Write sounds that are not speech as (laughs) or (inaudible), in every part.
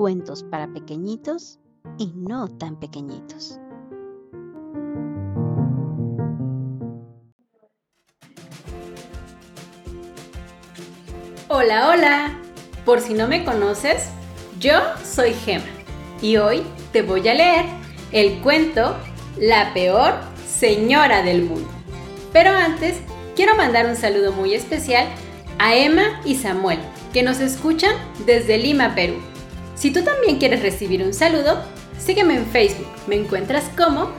cuentos para pequeñitos y no tan pequeñitos. Hola, hola. Por si no me conoces, yo soy Gema y hoy te voy a leer el cuento La peor señora del mundo. Pero antes, quiero mandar un saludo muy especial a Emma y Samuel, que nos escuchan desde Lima, Perú. Si tú también quieres recibir un saludo, sígueme en Facebook. Me encuentras como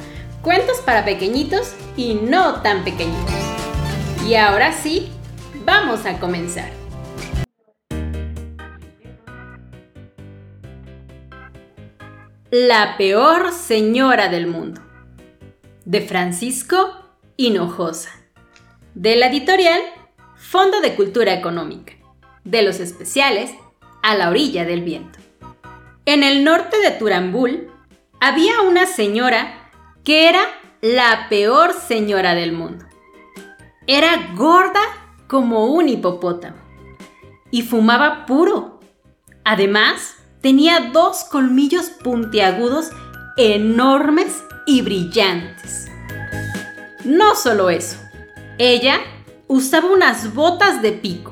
Cuentos para Pequeñitos y no tan pequeñitos. Y ahora sí, vamos a comenzar. La peor señora del mundo. De Francisco Hinojosa. De la editorial Fondo de Cultura Económica. De los especiales A la orilla del viento. En el norte de Turambul había una señora que era la peor señora del mundo. Era gorda como un hipopótamo y fumaba puro. Además, tenía dos colmillos puntiagudos enormes y brillantes. No solo eso, ella usaba unas botas de pico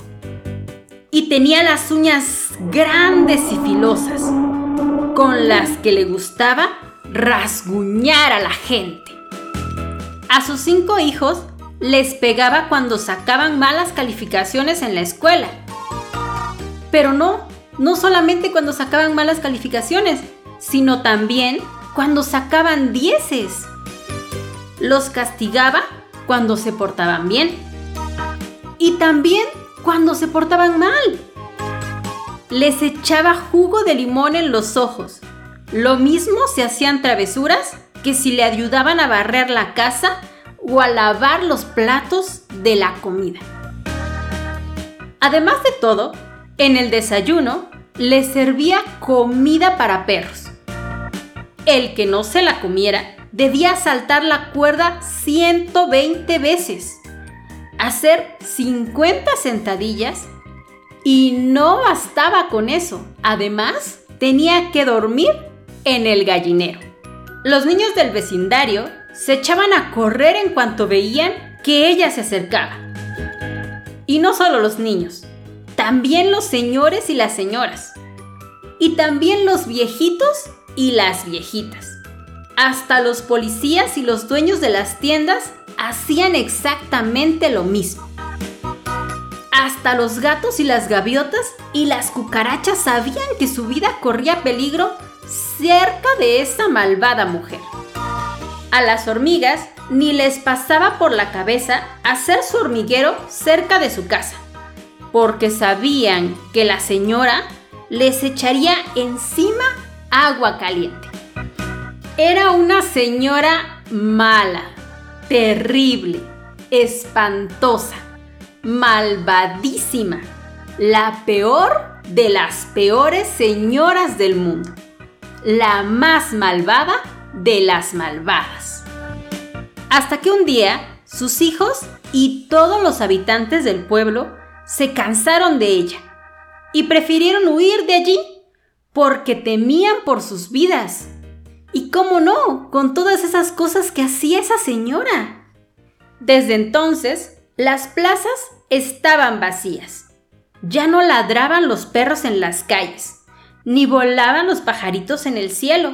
y tenía las uñas grandes y filosas con las que le gustaba rasguñar a la gente. A sus cinco hijos les pegaba cuando sacaban malas calificaciones en la escuela. Pero no, no solamente cuando sacaban malas calificaciones, sino también cuando sacaban dieces. Los castigaba cuando se portaban bien. Y también cuando se portaban mal les echaba jugo de limón en los ojos. Lo mismo se hacían travesuras que si le ayudaban a barrer la casa o a lavar los platos de la comida. Además de todo, en el desayuno les servía comida para perros. El que no se la comiera debía saltar la cuerda 120 veces, hacer 50 sentadillas y no bastaba con eso. Además, tenía que dormir en el gallinero. Los niños del vecindario se echaban a correr en cuanto veían que ella se acercaba. Y no solo los niños, también los señores y las señoras. Y también los viejitos y las viejitas. Hasta los policías y los dueños de las tiendas hacían exactamente lo mismo. Hasta los gatos y las gaviotas y las cucarachas sabían que su vida corría peligro cerca de esa malvada mujer. A las hormigas ni les pasaba por la cabeza hacer su hormiguero cerca de su casa, porque sabían que la señora les echaría encima agua caliente. Era una señora mala, terrible, espantosa malvadísima, la peor de las peores señoras del mundo, la más malvada de las malvadas. Hasta que un día sus hijos y todos los habitantes del pueblo se cansaron de ella y prefirieron huir de allí porque temían por sus vidas. Y cómo no, con todas esas cosas que hacía esa señora. Desde entonces, las plazas estaban vacías. Ya no ladraban los perros en las calles, ni volaban los pajaritos en el cielo,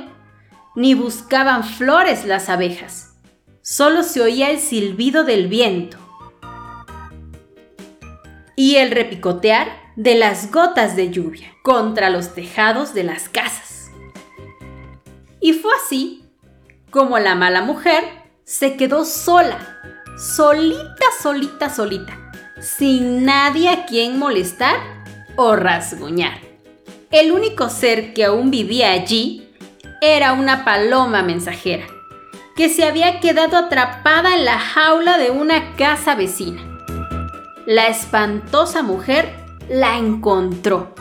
ni buscaban flores las abejas. Solo se oía el silbido del viento y el repicotear de las gotas de lluvia contra los tejados de las casas. Y fue así como la mala mujer se quedó sola solita, solita, solita, sin nadie a quien molestar o rasguñar. El único ser que aún vivía allí era una paloma mensajera, que se había quedado atrapada en la jaula de una casa vecina. La espantosa mujer la encontró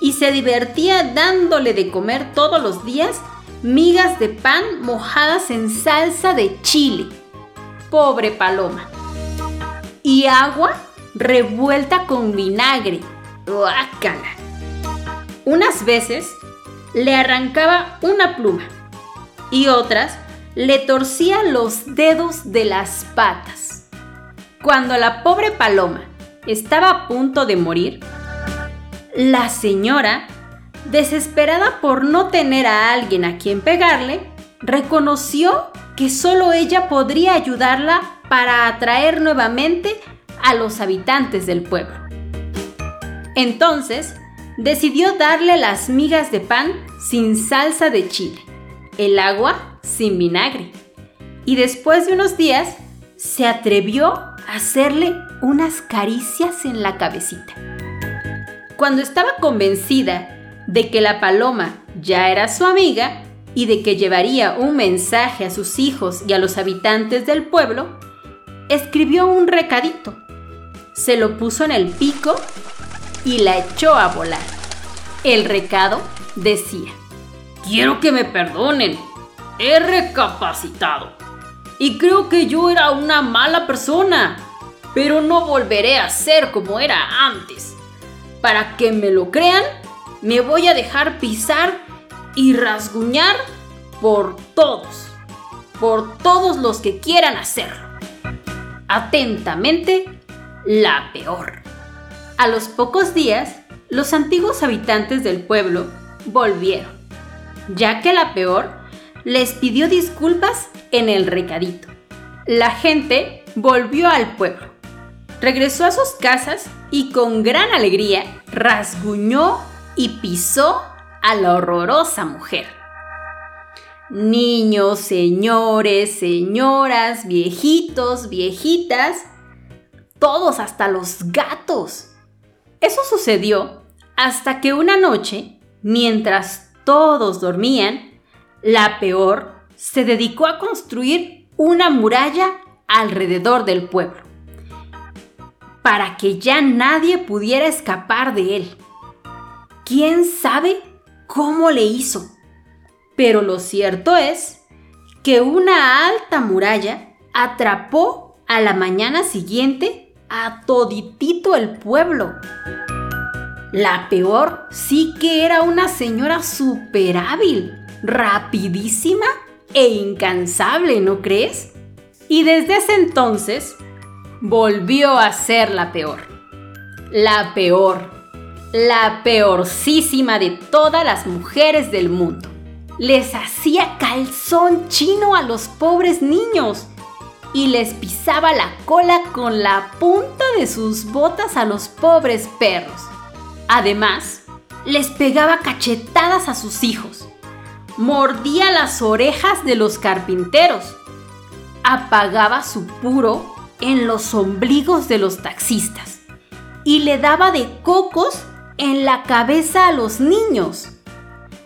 y se divertía dándole de comer todos los días migas de pan mojadas en salsa de chile pobre paloma. Y agua revuelta con vinagre. ¡Guácala! Unas veces, le arrancaba una pluma y otras le torcía los dedos de las patas. Cuando la pobre paloma estaba a punto de morir, la señora, desesperada por no tener a alguien a quien pegarle, reconoció que solo ella podría ayudarla para atraer nuevamente a los habitantes del pueblo. Entonces, decidió darle las migas de pan sin salsa de chile, el agua sin vinagre, y después de unos días se atrevió a hacerle unas caricias en la cabecita. Cuando estaba convencida de que la paloma ya era su amiga y de que llevaría un mensaje a sus hijos y a los habitantes del pueblo, escribió un recadito, se lo puso en el pico y la echó a volar. El recado decía, quiero que me perdonen, he recapacitado y creo que yo era una mala persona, pero no volveré a ser como era antes. Para que me lo crean, me voy a dejar pisar y rasguñar por todos, por todos los que quieran hacerlo. Atentamente, la peor. A los pocos días, los antiguos habitantes del pueblo volvieron, ya que la peor les pidió disculpas en el recadito. La gente volvió al pueblo, regresó a sus casas y con gran alegría rasguñó y pisó a la horrorosa mujer. Niños, señores, señoras, viejitos, viejitas, todos hasta los gatos. Eso sucedió hasta que una noche, mientras todos dormían, la peor se dedicó a construir una muralla alrededor del pueblo, para que ya nadie pudiera escapar de él. ¿Quién sabe cómo le hizo? Pero lo cierto es que una alta muralla atrapó a la mañana siguiente a toditito el pueblo. La peor sí que era una señora súper hábil, rapidísima e incansable, ¿no crees? Y desde ese entonces volvió a ser la peor. La peor, la peorcísima de todas las mujeres del mundo. Les hacía calzón chino a los pobres niños y les pisaba la cola con la punta de sus botas a los pobres perros. Además, les pegaba cachetadas a sus hijos, mordía las orejas de los carpinteros, apagaba su puro en los ombligos de los taxistas y le daba de cocos en la cabeza a los niños.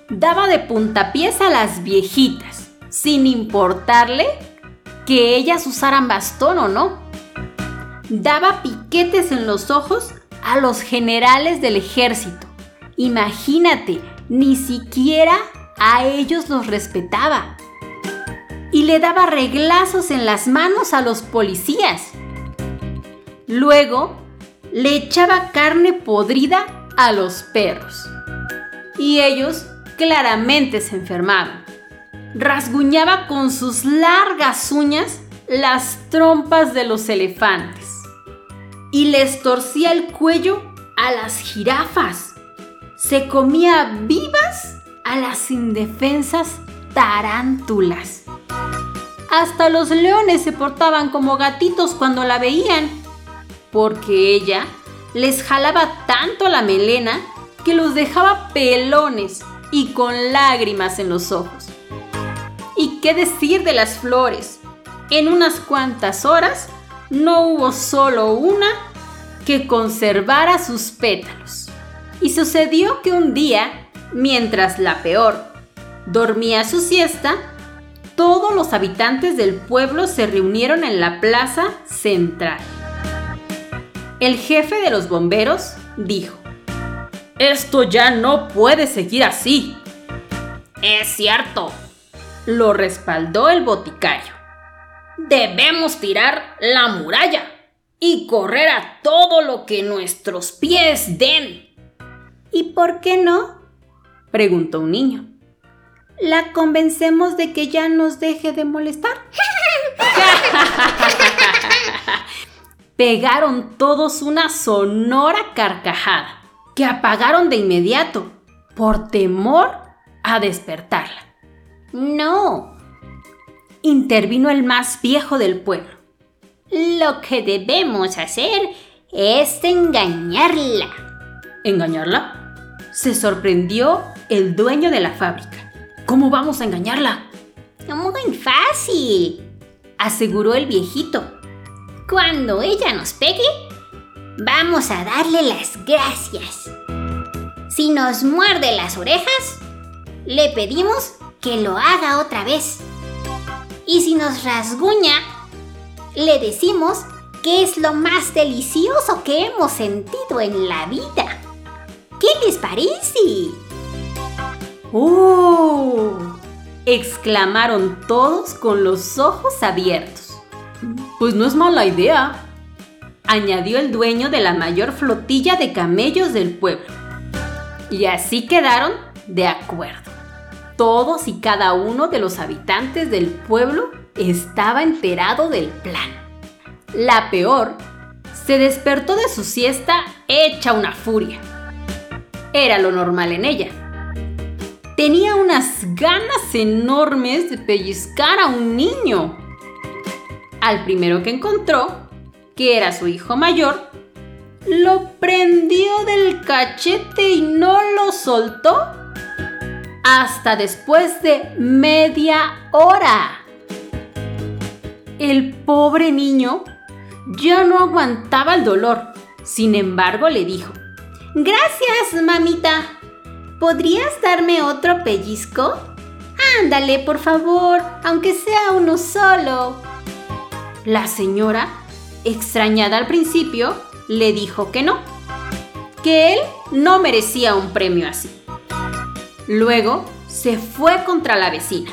Daba de puntapiés a las viejitas, sin importarle que ellas usaran bastón o no. Daba piquetes en los ojos a los generales del ejército. Imagínate, ni siquiera a ellos los respetaba. Y le daba reglazos en las manos a los policías. Luego, le echaba carne podrida a los perros. Y ellos claramente se enfermaban. Rasguñaba con sus largas uñas las trompas de los elefantes y les torcía el cuello a las jirafas. Se comía vivas a las indefensas tarántulas. Hasta los leones se portaban como gatitos cuando la veían, porque ella les jalaba tanto la melena que los dejaba pelones y con lágrimas en los ojos. ¿Y qué decir de las flores? En unas cuantas horas no hubo solo una que conservara sus pétalos. Y sucedió que un día, mientras la peor dormía su siesta, todos los habitantes del pueblo se reunieron en la plaza central. El jefe de los bomberos dijo, Esto ya no puede seguir así. Es cierto, lo respaldó el boticario debemos tirar la muralla y correr a todo lo que nuestros pies den. ¿Y por qué no? preguntó un niño. ¿La convencemos de que ya nos deje de molestar? (laughs) (laughs) Pegaron todos una sonora carcajada que apagaron de inmediato por temor a despertarla. No, intervino el más viejo del pueblo. Lo que debemos hacer es engañarla. ¿Engañarla? Se sorprendió el dueño de la fábrica. ¿Cómo vamos a engañarla? Muy fácil, aseguró el viejito. Cuando ella nos pegue, vamos a darle las gracias. Si nos muerde las orejas, le pedimos que lo haga otra vez. Y si nos rasguña, le decimos que es lo más delicioso que hemos sentido en la vida. ¿Qué les parece? ¡Oh! exclamaron todos con los ojos abiertos. Pues no es mala idea, añadió el dueño de la mayor flotilla de camellos del pueblo. Y así quedaron de acuerdo. Todos y cada uno de los habitantes del pueblo estaba enterado del plan. La peor se despertó de su siesta hecha una furia. Era lo normal en ella tenía unas ganas enormes de pellizcar a un niño. Al primero que encontró, que era su hijo mayor, lo prendió del cachete y no lo soltó hasta después de media hora. El pobre niño ya no aguantaba el dolor. Sin embargo, le dijo, Gracias, mamita. ¿Podrías darme otro pellizco? Ándale, por favor, aunque sea uno solo. La señora, extrañada al principio, le dijo que no, que él no merecía un premio así. Luego se fue contra la vecina.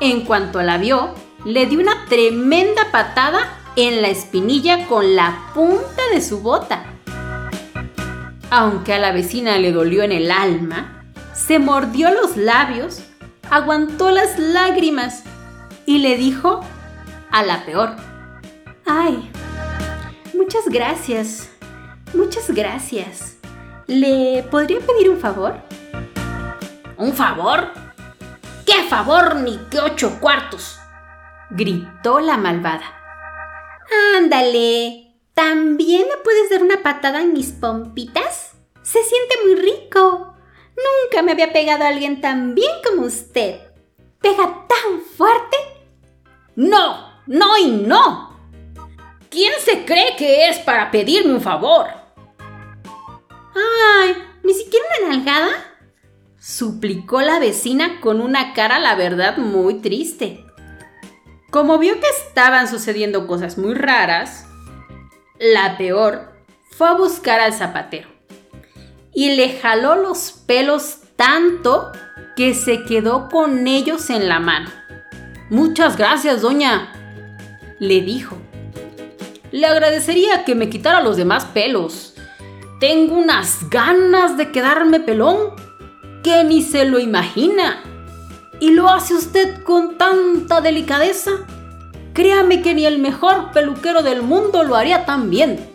En cuanto la vio, le dio una tremenda patada en la espinilla con la punta de su bota. Aunque a la vecina le dolió en el alma, se mordió los labios, aguantó las lágrimas y le dijo a la peor, ay, muchas gracias, muchas gracias. ¿Le podría pedir un favor? ¿Un favor? ¿Qué favor ni qué ocho cuartos? gritó la malvada. Ándale, ¿también me puedes dar una patada en mis pompitas? Se siente muy rico. Nunca me había pegado a alguien tan bien como usted. ¿Pega tan fuerte? No, no y no. ¿Quién se cree que es para pedirme un favor? Ay, ¿ni siquiera una nalgada? Suplicó la vecina con una cara, la verdad, muy triste. Como vio que estaban sucediendo cosas muy raras, la peor fue a buscar al zapatero y le jaló los pelos tanto que se quedó con ellos en la mano. Muchas gracias, doña, le dijo. Le agradecería que me quitara los demás pelos. Tengo unas ganas de quedarme pelón que ni se lo imagina. ¿Y lo hace usted con tanta delicadeza? Créame que ni el mejor peluquero del mundo lo haría tan bien.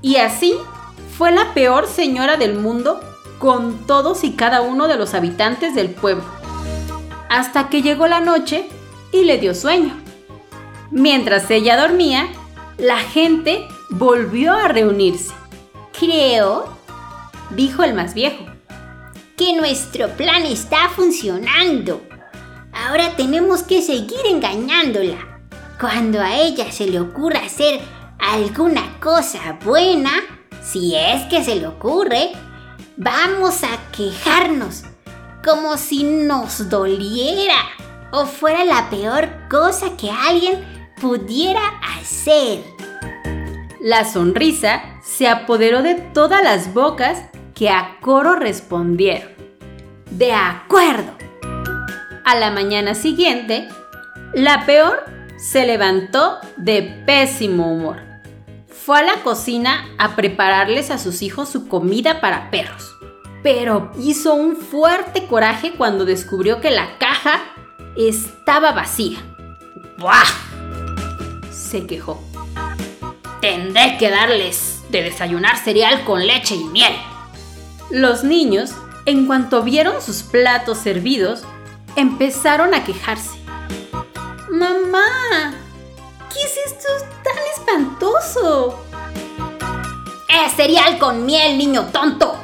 Y así fue la peor señora del mundo con todos y cada uno de los habitantes del pueblo, hasta que llegó la noche y le dio sueño. Mientras ella dormía, la gente volvió a reunirse. Creo, dijo el más viejo, que nuestro plan está funcionando. Ahora tenemos que seguir engañándola. Cuando a ella se le ocurra hacer alguna cosa buena, si es que se le ocurre, vamos a quejarnos como si nos doliera o fuera la peor cosa que alguien pudiera hacer. La sonrisa se apoderó de todas las bocas que a coro respondieron. De acuerdo. A la mañana siguiente, la peor se levantó de pésimo humor fue a la cocina a prepararles a sus hijos su comida para perros. pero hizo un fuerte coraje cuando descubrió que la caja estaba vacía. ¡Buah! Se quejó. Tendré que darles de desayunar cereal con leche y miel. Los niños, en cuanto vieron sus platos servidos, empezaron a quejarse. Mamá, ¿qué es esto tan espantoso? Es cereal con miel, niño tonto.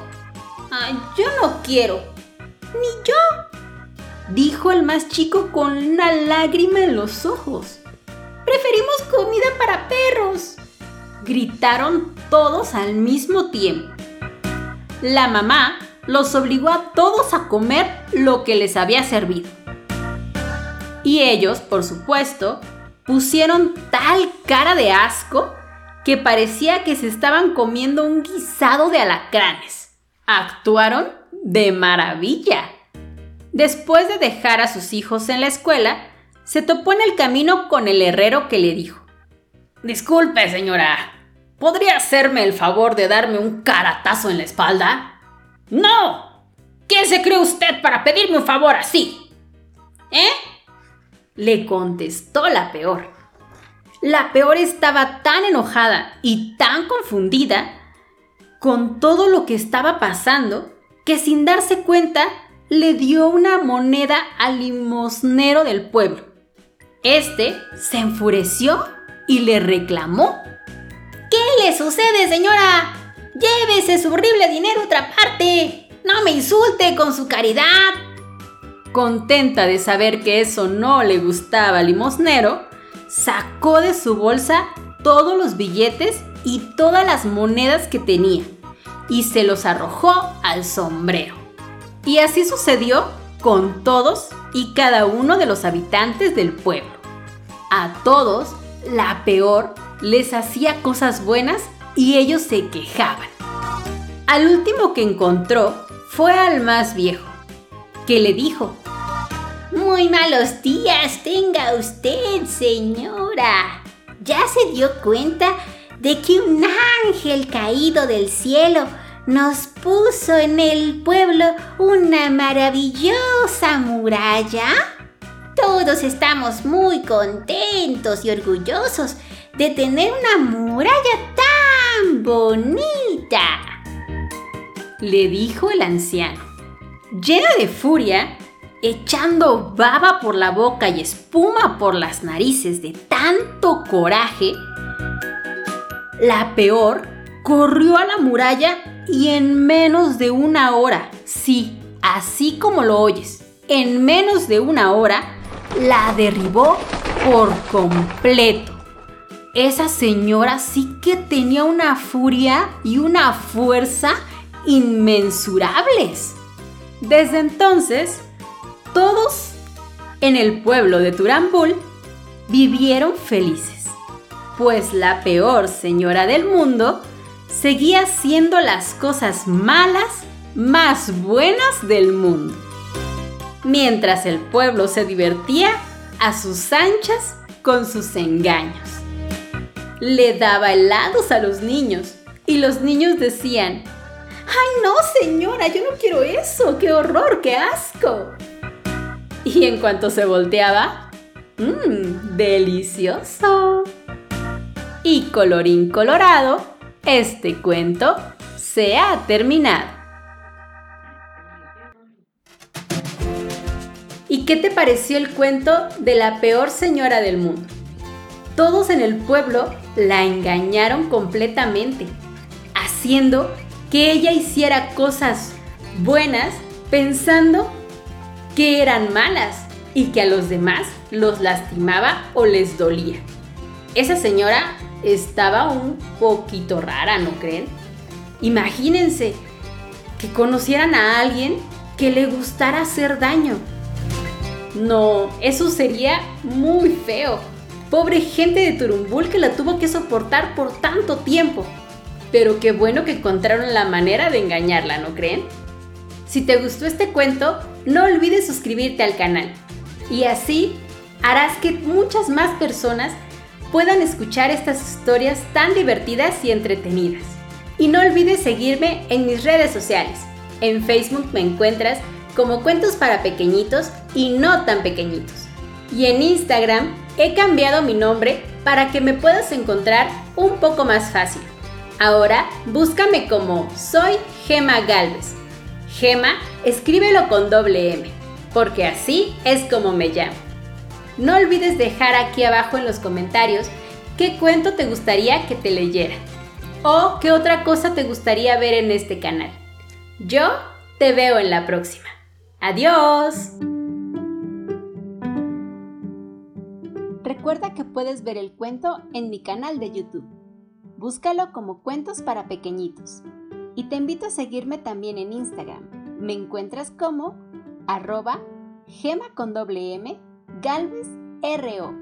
Ay, yo no quiero. Ni yo. Dijo el más chico con una lágrima en los ojos. Preferimos comida para perros. Gritaron todos al mismo tiempo. La mamá los obligó a todos a comer lo que les había servido. Y ellos, por supuesto, pusieron tal cara de asco que parecía que se estaban comiendo un guisado de alacranes. Actuaron de maravilla. Después de dejar a sus hijos en la escuela, se topó en el camino con el herrero que le dijo, Disculpe, señora, ¿podría hacerme el favor de darme un caratazo en la espalda? No. ¿Quién se cree usted para pedirme un favor así? ¿Eh? Le contestó la peor. La peor estaba tan enojada y tan confundida con todo lo que estaba pasando que sin darse cuenta le dio una moneda al limosnero del pueblo. Este se enfureció y le reclamó. ¿Qué le sucede, señora? Llévese su horrible dinero a otra parte. No me insulte con su caridad. Contenta de saber que eso no le gustaba al limosnero, sacó de su bolsa todos los billetes y todas las monedas que tenía y se los arrojó al sombrero. Y así sucedió con todos y cada uno de los habitantes del pueblo. A todos, la peor les hacía cosas buenas y ellos se quejaban. Al último que encontró fue al más viejo, que le dijo, Muy malos días tenga usted, señora. ¿Ya se dio cuenta de que un ángel caído del cielo nos puso en el pueblo una maravillosa muralla? Todos estamos muy contentos y orgullosos de tener una muralla tan bonita. Le dijo el anciano. Llena de furia, echando baba por la boca y espuma por las narices de tanto coraje, la peor corrió a la muralla y en menos de una hora, sí, así como lo oyes, en menos de una hora, la derribó por completo. Esa señora sí que tenía una furia y una fuerza inmensurables. Desde entonces, todos en el pueblo de Turambul vivieron felices, pues la peor señora del mundo seguía siendo las cosas malas más buenas del mundo. Mientras el pueblo se divertía a sus anchas con sus engaños. Le daba helados a los niños y los niños decían, ¡Ay no, señora! Yo no quiero eso. ¡Qué horror! ¡Qué asco! Y en cuanto se volteaba, ¡mmm! ¡Delicioso! Y colorín colorado, este cuento se ha terminado. ¿Y qué te pareció el cuento de la peor señora del mundo? Todos en el pueblo la engañaron completamente, haciendo que ella hiciera cosas buenas pensando que eran malas y que a los demás los lastimaba o les dolía. Esa señora estaba un poquito rara, ¿no creen? Imagínense que conocieran a alguien que le gustara hacer daño. No, eso sería muy feo. Pobre gente de Turumbul que la tuvo que soportar por tanto tiempo. Pero qué bueno que encontraron la manera de engañarla, ¿no creen? Si te gustó este cuento, no olvides suscribirte al canal. Y así harás que muchas más personas puedan escuchar estas historias tan divertidas y entretenidas. Y no olvides seguirme en mis redes sociales. En Facebook me encuentras como Cuentos para Pequeñitos y no tan pequeñitos. Y en Instagram he cambiado mi nombre para que me puedas encontrar un poco más fácil. Ahora búscame como Soy Gema Galvez. Gema, escríbelo con doble M, porque así es como me llamo. No olvides dejar aquí abajo en los comentarios qué cuento te gustaría que te leyera o qué otra cosa te gustaría ver en este canal. Yo te veo en la próxima. ¡Adiós! Recuerda que puedes ver el cuento en mi canal de YouTube. Búscalo como Cuentos para Pequeñitos. Y te invito a seguirme también en Instagram. Me encuentras como arroba gema con doble M Galvez RO.